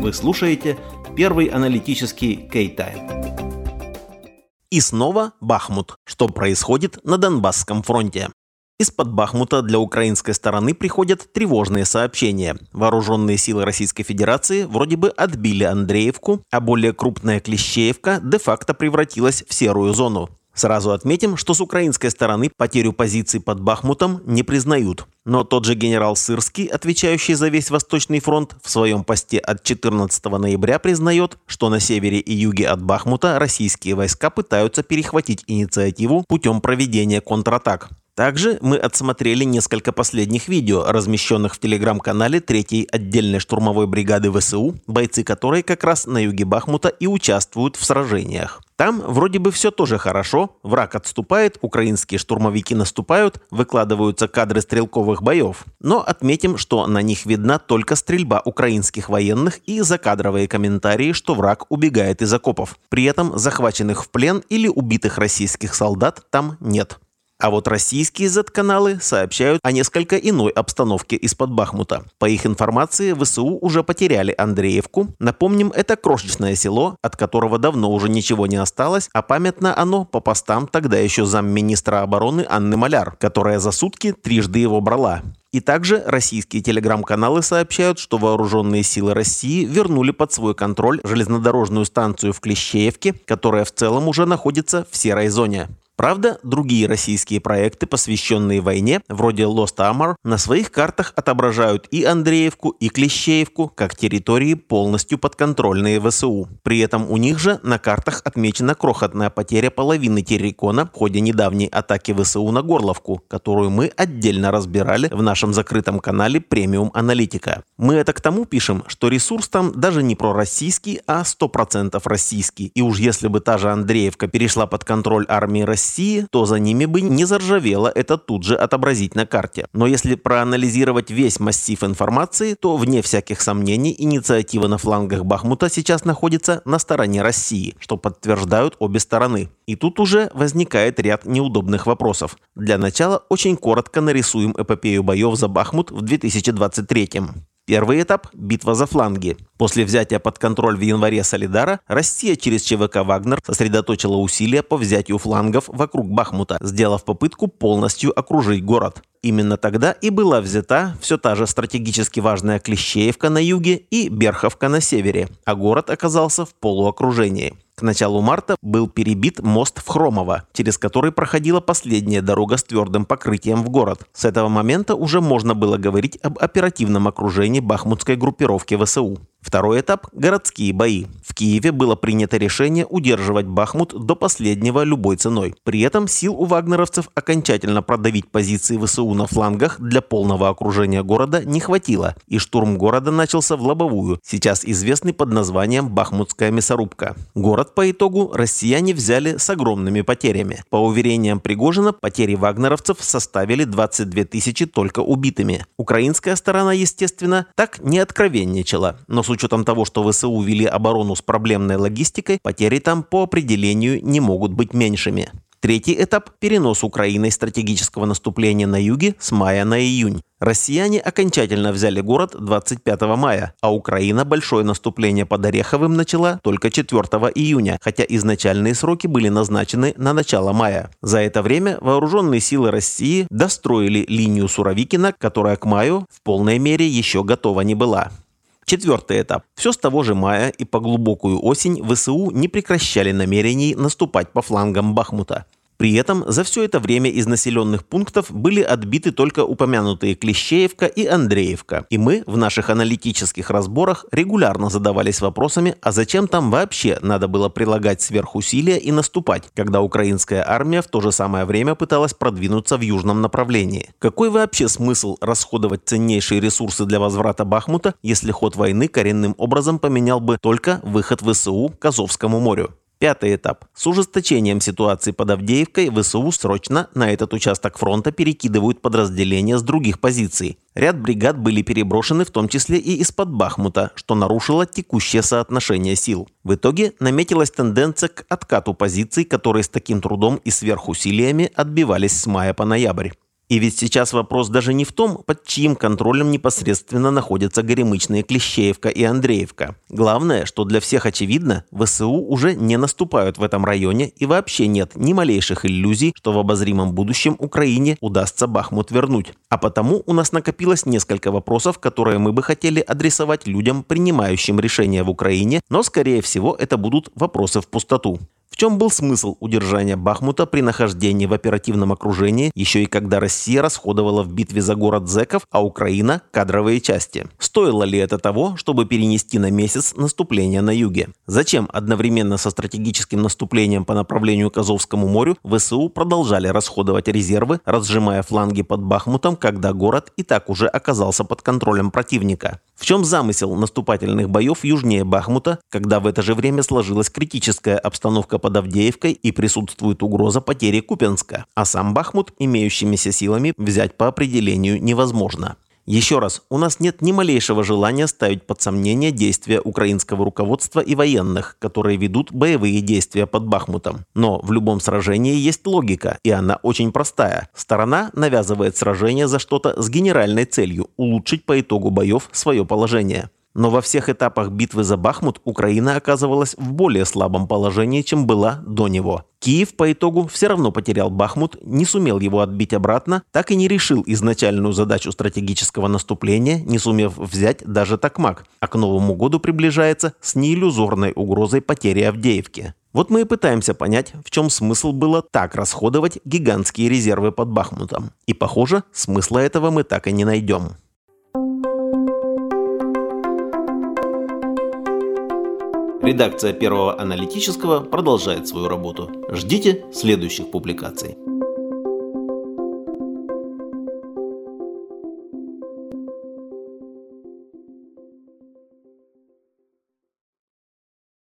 Вы слушаете первый аналитический Кей-Тайм. И снова Бахмут. Что происходит на Донбасском фронте? Из-под Бахмута для украинской стороны приходят тревожные сообщения. Вооруженные силы Российской Федерации вроде бы отбили Андреевку, а более крупная Клещеевка де-факто превратилась в серую зону. Сразу отметим, что с украинской стороны потерю позиций под Бахмутом не признают. Но тот же генерал Сырский, отвечающий за весь Восточный фронт, в своем посте от 14 ноября признает, что на севере и юге от Бахмута российские войска пытаются перехватить инициативу путем проведения контратак. Также мы отсмотрели несколько последних видео, размещенных в телеграм-канале 3-й отдельной штурмовой бригады ВСУ, бойцы которой как раз на юге Бахмута и участвуют в сражениях. Там вроде бы все тоже хорошо, враг отступает, украинские штурмовики наступают, выкладываются кадры стрелковых боев. Но отметим, что на них видна только стрельба украинских военных и закадровые комментарии, что враг убегает из окопов. При этом захваченных в плен или убитых российских солдат там нет. А вот российские Z-каналы сообщают о несколько иной обстановке из-под Бахмута. По их информации, ВСУ уже потеряли Андреевку. Напомним, это крошечное село, от которого давно уже ничего не осталось, а памятно оно по постам тогда еще замминистра обороны Анны Маляр, которая за сутки трижды его брала. И также российские телеграм-каналы сообщают, что вооруженные силы России вернули под свой контроль железнодорожную станцию в Клещеевке, которая в целом уже находится в серой зоне. Правда, другие российские проекты, посвященные войне, вроде Lost Armor, на своих картах отображают и Андреевку, и Клещеевку как территории, полностью подконтрольные ВСУ. При этом у них же на картах отмечена крохотная потеря половины Террикона в ходе недавней атаки ВСУ на Горловку, которую мы отдельно разбирали в нашем закрытом канале Премиум Аналитика. Мы это к тому пишем, что ресурс там даже не пророссийский, а 100% российский. И уж если бы та же Андреевка перешла под контроль армии России, России, то за ними бы не заржавело это тут же отобразить на карте. Но если проанализировать весь массив информации, то вне всяких сомнений инициатива на флангах Бахмута сейчас находится на стороне России, что подтверждают обе стороны. И тут уже возникает ряд неудобных вопросов. Для начала очень коротко нарисуем эпопею боев за Бахмут в 2023 -м. Первый этап – битва за фланги. После взятия под контроль в январе Солидара, Россия через ЧВК «Вагнер» сосредоточила усилия по взятию флангов вокруг Бахмута, сделав попытку полностью окружить город. Именно тогда и была взята все та же стратегически важная Клещеевка на юге и Берховка на севере, а город оказался в полуокружении. К началу марта был перебит мост в Хромово, через который проходила последняя дорога с твердым покрытием в город. С этого момента уже можно было говорить об оперативном окружении бахмутской группировки ВСУ. Второй этап – городские бои. В Киеве было принято решение удерживать Бахмут до последнего любой ценой. При этом сил у вагнеровцев окончательно продавить позиции ВСУ на флангах для полного окружения города не хватило, и штурм города начался в лобовую, сейчас известный под названием Бахмутская мясорубка. Город по итогу россияне взяли с огромными потерями. По уверениям Пригожина, потери вагнеровцев составили 22 тысячи только убитыми. Украинская сторона, естественно, так не откровенничала, но с учетом того, что ВСУ вели оборону с проблемной логистикой, потери там по определению не могут быть меньшими. Третий этап – перенос Украиной стратегического наступления на юге с мая на июнь. Россияне окончательно взяли город 25 мая, а Украина большое наступление под Ореховым начала только 4 июня, хотя изначальные сроки были назначены на начало мая. За это время вооруженные силы России достроили линию Суровикина, которая к маю в полной мере еще готова не была. Четвертый этап. Все с того же мая и по глубокую осень ВСУ не прекращали намерений наступать по флангам Бахмута. При этом за все это время из населенных пунктов были отбиты только упомянутые Клещеевка и Андреевка. И мы в наших аналитических разборах регулярно задавались вопросами, а зачем там вообще надо было прилагать сверхусилия и наступать, когда украинская армия в то же самое время пыталась продвинуться в южном направлении. Какой вообще смысл расходовать ценнейшие ресурсы для возврата Бахмута, если ход войны коренным образом поменял бы только выход ВСУ к Азовскому морю? Пятый этап. С ужесточением ситуации под Авдеевкой ВСУ срочно на этот участок фронта перекидывают подразделения с других позиций. Ряд бригад были переброшены в том числе и из-под Бахмута, что нарушило текущее соотношение сил. В итоге наметилась тенденция к откату позиций, которые с таким трудом и сверхусилиями отбивались с мая по ноябрь. И ведь сейчас вопрос даже не в том, под чьим контролем непосредственно находятся горемычные Клещеевка и Андреевка. Главное, что для всех очевидно, ВСУ уже не наступают в этом районе и вообще нет ни малейших иллюзий, что в обозримом будущем Украине удастся Бахмут вернуть. А потому у нас накопилось несколько вопросов, которые мы бы хотели адресовать людям, принимающим решения в Украине, но скорее всего это будут вопросы в пустоту. В чем был смысл удержания Бахмута при нахождении в оперативном окружении, еще и когда Россия расходовала в битве за город зеков, а Украина – кадровые части? Стоило ли это того, чтобы перенести на месяц наступление на юге? Зачем одновременно со стратегическим наступлением по направлению к Азовскому морю ВСУ продолжали расходовать резервы, разжимая фланги под Бахмутом, когда город и так уже оказался под контролем противника? В чем замысел наступательных боев южнее Бахмута, когда в это же время сложилась критическая обстановка под Авдеевкой и присутствует угроза потери Купенска, а сам Бахмут имеющимися силами взять по определению невозможно? Еще раз, у нас нет ни малейшего желания ставить под сомнение действия украинского руководства и военных, которые ведут боевые действия под Бахмутом. Но в любом сражении есть логика, и она очень простая. Сторона навязывает сражение за что-то с генеральной целью – улучшить по итогу боев свое положение. Но во всех этапах битвы за Бахмут Украина оказывалась в более слабом положении, чем была до него. Киев по итогу все равно потерял Бахмут, не сумел его отбить обратно, так и не решил изначальную задачу стратегического наступления, не сумев взять даже Токмак, а к Новому году приближается с неиллюзорной угрозой потери Авдеевки. Вот мы и пытаемся понять, в чем смысл было так расходовать гигантские резервы под Бахмутом. И похоже, смысла этого мы так и не найдем. Редакция первого аналитического продолжает свою работу. Ждите следующих публикаций.